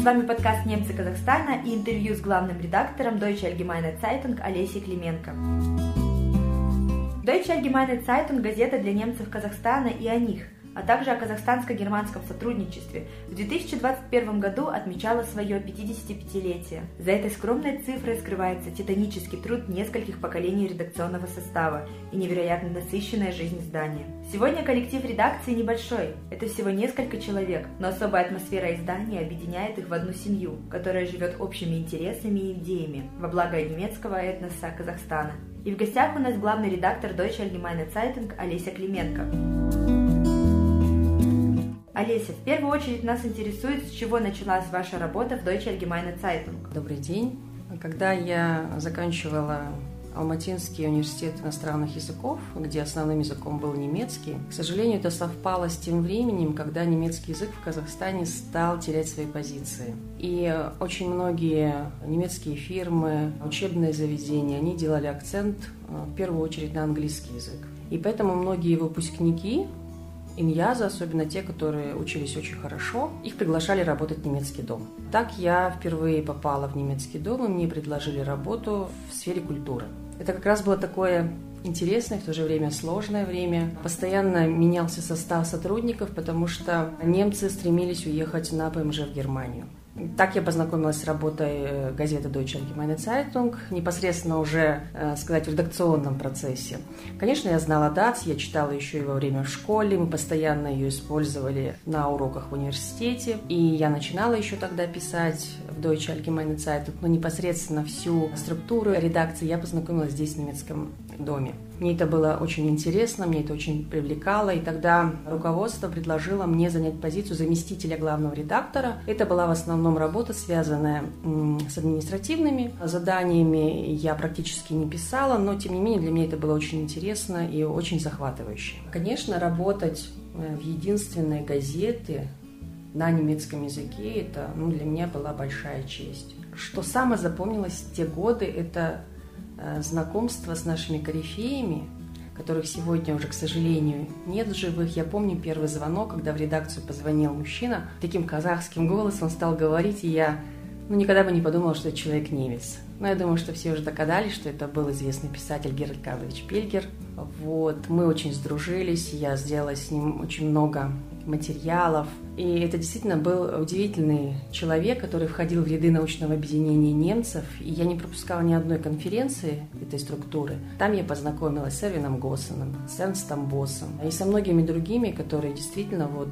С вами подкаст «Немцы Казахстана» и интервью с главным редактором Deutsche Allgemeine Zeitung Олесей Клименко. Deutsche Allgemeine Zeitung – газета для немцев Казахстана и о них – а также о казахстанско-германском сотрудничестве, в 2021 году отмечала свое 55-летие. За этой скромной цифрой скрывается титанический труд нескольких поколений редакционного состава и невероятно насыщенная жизнь здания. Сегодня коллектив редакции небольшой, это всего несколько человек, но особая атмосфера издания объединяет их в одну семью, которая живет общими интересами и идеями во благо немецкого этноса Казахстана. И в гостях у нас главный редактор Deutsche Allgemeine Zeitung Олеся Клименко. Олеся, в первую очередь нас интересует, с чего началась ваша работа в Deutsche Allgemeine Zeitung. Добрый день. Когда я заканчивала Алматинский университет иностранных языков, где основным языком был немецкий. К сожалению, это совпало с тем временем, когда немецкий язык в Казахстане стал терять свои позиции. И очень многие немецкие фирмы, учебные заведения, они делали акцент э, в первую очередь на английский язык. И поэтому многие выпускники иньяза, особенно те, которые учились очень хорошо, их приглашали работать в немецкий дом. Так я впервые попала в немецкий дом, и мне предложили работу в сфере культуры. Это как раз было такое интересное, в то же время сложное время. Постоянно менялся состав сотрудников, потому что немцы стремились уехать на ПМЖ в Германию. Так я познакомилась с работой э, газеты Deutsche Allgemeine Zeitung, непосредственно уже, э, сказать, в редакционном процессе. Конечно, я знала ДАЦ, я читала еще и во время в школе, мы постоянно ее использовали на уроках в университете, и я начинала еще тогда писать в Deutsche Allgemeine Zeitung, но непосредственно всю структуру редакции я познакомилась здесь, в немецком доме. Мне это было очень интересно, мне это очень привлекало, и тогда руководство предложило мне занять позицию заместителя главного редактора. Это была в основном работа, связанная с административными заданиями. Я практически не писала, но тем не менее для меня это было очень интересно и очень захватывающе. Конечно, работать э, в единственной газете на немецком языке, это ну, для меня была большая честь. Что самое запомнилось в те годы, это знакомство с нашими корифеями, которых сегодня уже, к сожалению, нет в живых. Я помню первый звонок, когда в редакцию позвонил мужчина, таким казахским голосом стал говорить, и я ну, никогда бы не подумала, что это человек немец. Но я думаю, что все уже догадались, что это был известный писатель Геральт Карлович Пельгер. Вот, мы очень сдружились, я сделала с ним очень много материалов. И это действительно был удивительный человек, который входил в ряды научного объединения немцев. И я не пропускала ни одной конференции этой структуры. Там я познакомилась с Эрвином Госсеном, с Эрнстом Боссом и со многими другими, которые действительно вот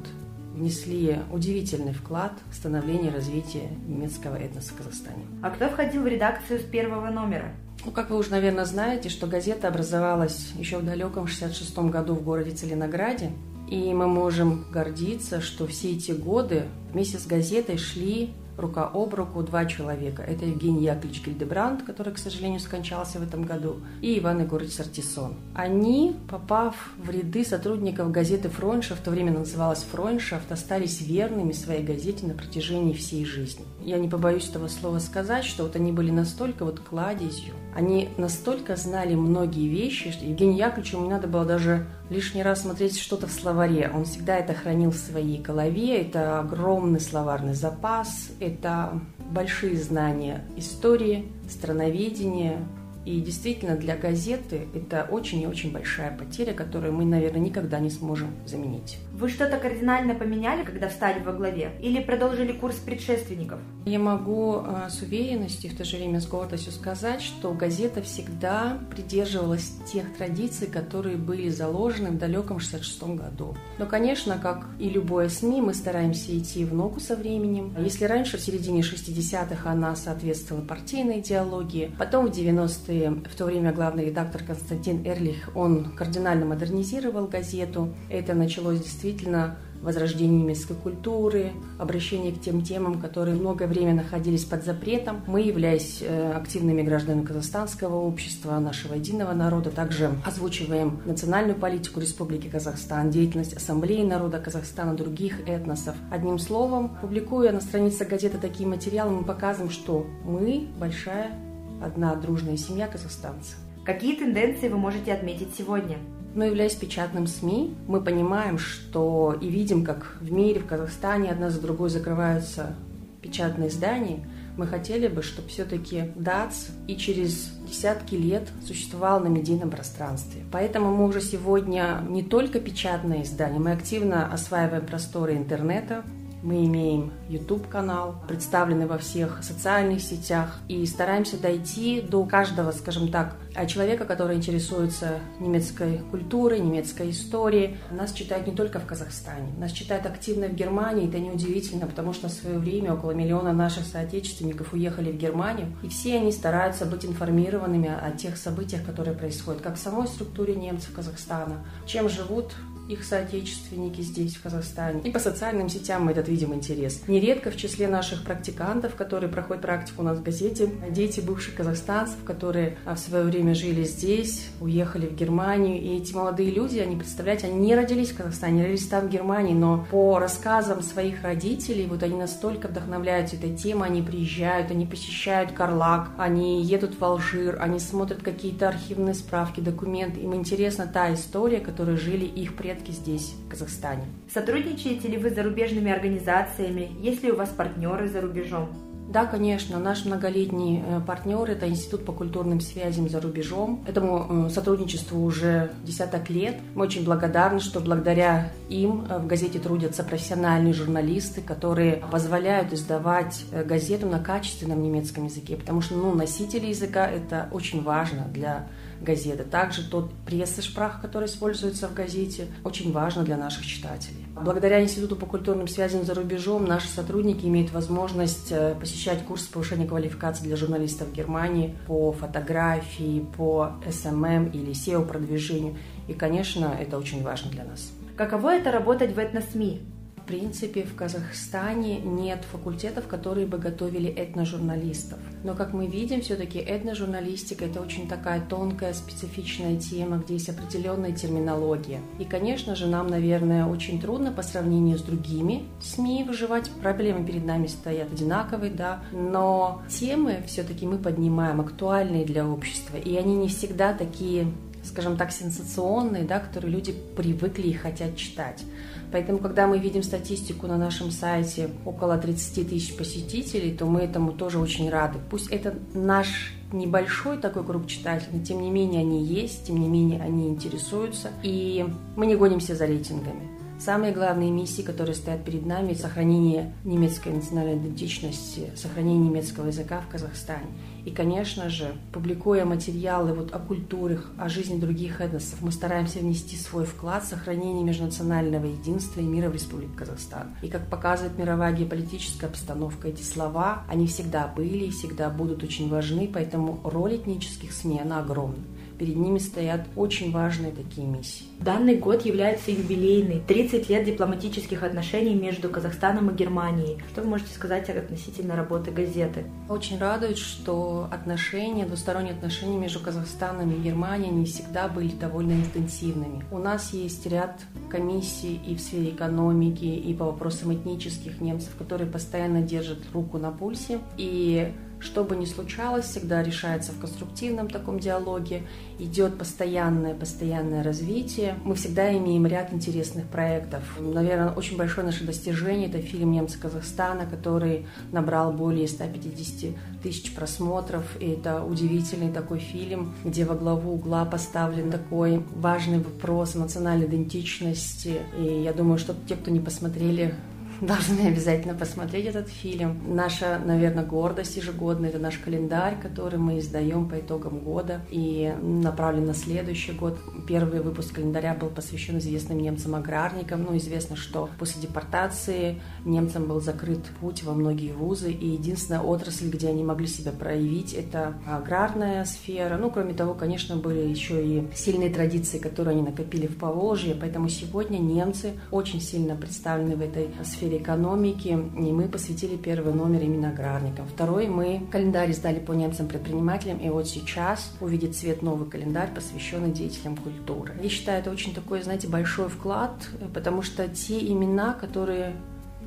внесли удивительный вклад в становление и развитие немецкого этноса в Казахстане. А кто входил в редакцию с первого номера? Ну, как вы уже, наверное, знаете, что газета образовалась еще в далеком 66 году в городе Целинограде. И мы можем гордиться, что все эти годы вместе с газетой шли рука об руку два человека. Это Евгений Яковлевич Гильдебранд, который, к сожалению, скончался в этом году, и Иван Егорович Сартисон. Они, попав в ряды сотрудников газеты «Фройншафт», в то время называлась «Фройншафт», остались верными своей газете на протяжении всей жизни. Я не побоюсь этого слова сказать, что вот они были настолько вот кладезью, они настолько знали многие вещи, что Евгению Яковлевичу не надо было даже лишний раз смотреть что-то в словаре. Он всегда это хранил в своей голове. Это огромный словарный запас, это большие знания истории, страноведения, и действительно для газеты это очень и очень большая потеря, которую мы, наверное, никогда не сможем заменить. Вы что-то кардинально поменяли, когда встали во главе? Или продолжили курс предшественников? Я могу э, с уверенностью, в то же время с гордостью сказать, что газета всегда придерживалась тех традиций, которые были заложены в далеком 66 году. Но, конечно, как и любое СМИ, мы стараемся идти в ногу со временем. Если раньше, в середине 60-х, она соответствовала партийной идеологии, потом в 90-е в то время главный редактор Константин Эрлих, он кардинально модернизировал газету. Это началось действительно возрождение немецкой культуры, обращение к тем темам, которые многое время находились под запретом. Мы, являясь э, активными гражданами казахстанского общества, нашего единого народа, также озвучиваем национальную политику Республики Казахстан, деятельность Ассамблеи народа Казахстана, других этносов. Одним словом, публикуя на страницах газеты такие материалы, мы показываем, что мы большая одна дружная семья казахстанцев. Какие тенденции вы можете отметить сегодня? Но являясь печатным СМИ, мы понимаем, что и видим, как в мире, в Казахстане одна за другой закрываются печатные издания, мы хотели бы, чтобы все-таки ДАЦ и через десятки лет существовал на медийном пространстве. Поэтому мы уже сегодня не только печатное издание, мы активно осваиваем просторы интернета, мы имеем YouTube-канал, представленный во всех социальных сетях, и стараемся дойти до каждого, скажем так, человека, который интересуется немецкой культурой, немецкой историей. Нас читают не только в Казахстане, нас читают активно в Германии, это неудивительно, потому что в свое время около миллиона наших соотечественников уехали в Германию, и все они стараются быть информированными о тех событиях, которые происходят, как в самой структуре немцев Казахстана, чем живут их соотечественники здесь, в Казахстане. И по социальным сетям мы этот видим интерес. Нередко в числе наших практикантов, которые проходят практику у нас в газете, дети бывших казахстанцев, которые а, в свое время жили здесь, уехали в Германию. И эти молодые люди, они, представляете, они не родились в Казахстане, не родились там в Германии, но по рассказам своих родителей, вот они настолько вдохновляются этой темой, они приезжают, они посещают Карлак, они едут в Алжир, они смотрят какие-то архивные справки, документы. Им интересна та история, которой жили их предки предки здесь, в Казахстане. Сотрудничаете ли вы с зарубежными организациями? Есть ли у вас партнеры за рубежом? Да, конечно. Наш многолетний э, партнер – это Институт по культурным связям за рубежом. Этому э, сотрудничеству уже десяток лет. Мы очень благодарны, что благодаря им э, в газете трудятся профессиональные журналисты, которые позволяют издавать газету на качественном немецком языке, потому что ну, носители языка – это очень важно для газеты. Также тот прессошпрах, который используется в газете, очень важно для наших читателей. Благодаря Институту по культурным связям за рубежом наши сотрудники имеют возможность э, посещать курсы повышения квалификации для журналистов Германии по фотографии, по SMM или SEO-продвижению. И, конечно, это очень важно для нас. Каково это работать в этносми? Принципе, в Казахстане нет факультетов, которые бы готовили этножурналистов. Но, как мы видим, все-таки этножурналистика – это очень такая тонкая, специфичная тема, где есть определенная терминология. И, конечно же, нам, наверное, очень трудно по сравнению с другими СМИ выживать. Проблемы перед нами стоят одинаковые, да, но темы все-таки мы поднимаем актуальные для общества, и они не всегда такие скажем так, сенсационные, да, которые люди привыкли и хотят читать. Поэтому, когда мы видим статистику на нашем сайте около 30 тысяч посетителей, то мы этому тоже очень рады. Пусть это наш небольшой такой круг читателей, но тем не менее они есть, тем не менее они интересуются, и мы не гонимся за рейтингами. Самые главные миссии, которые стоят перед нами, сохранение немецкой национальной идентичности, сохранение немецкого языка в Казахстане. И, конечно же, публикуя материалы вот о культурах, о жизни других этносов, мы стараемся внести свой вклад в сохранение межнационального единства и мира в Республике Казахстан. И как показывает мировая геополитическая обстановка, эти слова, они всегда были и всегда будут очень важны, поэтому роль этнических СМИ, она огромна перед ними стоят очень важные такие миссии. Данный год является юбилейный. 30 лет дипломатических отношений между Казахстаном и Германией. Что вы можете сказать относительно работы газеты? Очень радует, что отношения, двусторонние отношения между Казахстаном и Германией не всегда были довольно интенсивными. У нас есть ряд комиссий и в сфере экономики, и по вопросам этнических немцев, которые постоянно держат руку на пульсе. И что бы ни случалось, всегда решается в конструктивном таком диалоге, идет постоянное, постоянное развитие. Мы всегда имеем ряд интересных проектов. Наверное, очень большое наше достижение – это фильм «Немцы Казахстана», который набрал более 150 тысяч просмотров. И это удивительный такой фильм, где во главу угла поставлен такой важный вопрос национальной идентичности. И я думаю, что те, кто не посмотрели должны обязательно посмотреть этот фильм. Наша, наверное, гордость ежегодная – это наш календарь, который мы издаем по итогам года и направлен на следующий год. Первый выпуск календаря был посвящен известным немцам-аграрникам. Ну, известно, что после депортации немцам был закрыт путь во многие вузы, и единственная отрасль, где они могли себя проявить, это аграрная сфера. Ну, кроме того, конечно, были еще и сильные традиции, которые они накопили в Поволжье, поэтому сегодня немцы очень сильно представлены в этой сфере сфере экономики, и мы посвятили первый номер именно аграрникам. Второй мы календарь издали по немцам-предпринимателям, и вот сейчас увидит свет новый календарь, посвященный деятелям культуры. Я считаю, это очень такой, знаете, большой вклад, потому что те имена, которые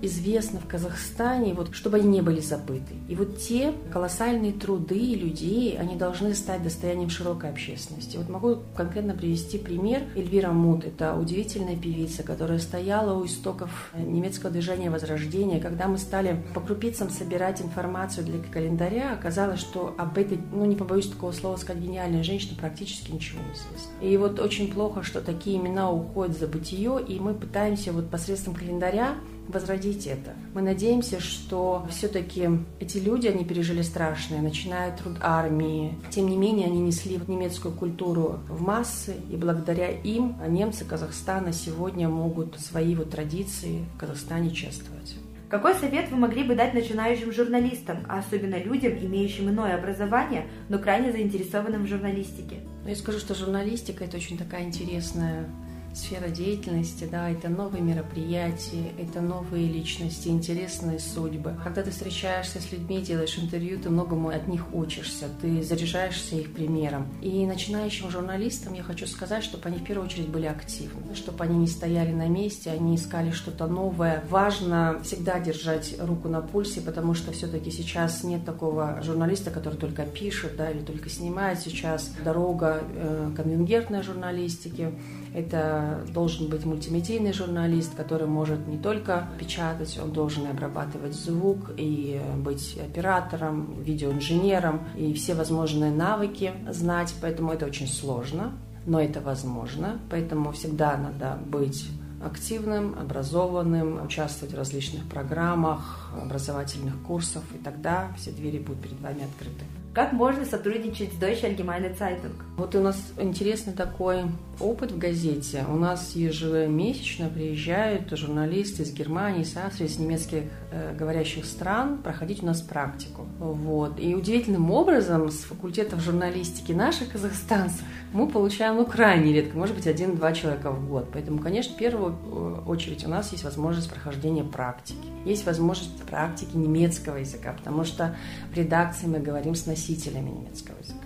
известны в Казахстане, вот, чтобы они не были забыты. И вот те колоссальные труды людей, они должны стать достоянием широкой общественности. Вот могу конкретно привести пример. Эльвира Мут – это удивительная певица, которая стояла у истоков немецкого движения Возрождения. Когда мы стали по крупицам собирать информацию для календаря, оказалось, что об этой, ну не побоюсь такого слова сказать, гениальной женщине практически ничего не известно. И вот очень плохо, что такие имена уходят за бытие, и мы пытаемся вот посредством календаря возродить это. Мы надеемся, что все-таки эти люди, они пережили страшное, начиная труд армии. Тем не менее, они несли немецкую культуру в массы, и благодаря им немцы Казахстана сегодня могут свои вот традиции в Казахстане чествовать. Какой совет вы могли бы дать начинающим журналистам, а особенно людям, имеющим иное образование, но крайне заинтересованным в журналистике? Ну, я скажу, что журналистика – это очень такая интересная сфера деятельности, да, это новые мероприятия, это новые личности, интересные судьбы. Когда ты встречаешься с людьми, делаешь интервью, ты многому от них учишься, ты заряжаешься их примером. И начинающим журналистам я хочу сказать, чтобы они в первую очередь были активны, чтобы они не стояли на месте, они искали что-то новое. Важно всегда держать руку на пульсе, потому что все-таки сейчас нет такого журналиста, который только пишет, да, или только снимает. Сейчас дорога э, конвенгентной журналистики, это должен быть мультимедийный журналист, который может не только печатать, он должен и обрабатывать звук, и быть оператором, видеоинженером, и все возможные навыки знать, поэтому это очень сложно, но это возможно, поэтому всегда надо быть активным, образованным, участвовать в различных программах, образовательных курсов, и тогда все двери будут перед вами открыты. Как можно сотрудничать с Deutsche Allgemeine Zeitung? Вот у нас интересный такой опыт в газете. У нас ежемесячно приезжают журналисты из Германии, из Австрии, из немецких э, говорящих стран проходить у нас практику. Вот. И удивительным образом с факультетов журналистики наших казахстанцев мы получаем ну, крайне редко, может быть, один-два человека в год. Поэтому, конечно, в первую э, очередь у нас есть возможность прохождения практики. Есть возможность практики немецкого языка, потому что в редакции мы говорим с носителями немецкого языка.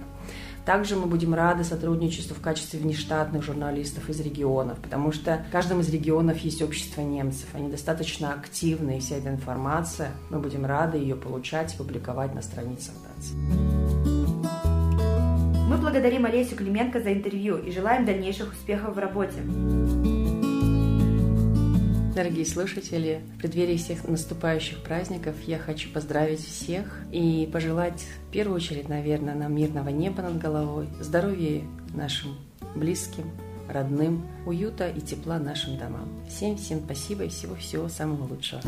Также мы будем рады сотрудничеству в качестве внештатных журналистов из регионов, потому что в каждом из регионов есть общество немцев. Они достаточно активны, и вся эта информация, мы будем рады ее получать и публиковать на страницах ДАЦ. Благодарим Олесю Клименко за интервью и желаем дальнейших успехов в работе. Дорогие слушатели, в преддверии всех наступающих праздников я хочу поздравить всех и пожелать в первую очередь, наверное, нам мирного неба над головой, здоровья нашим близким, родным, уюта и тепла нашим домам. Всем-всем спасибо и всего-всего самого лучшего.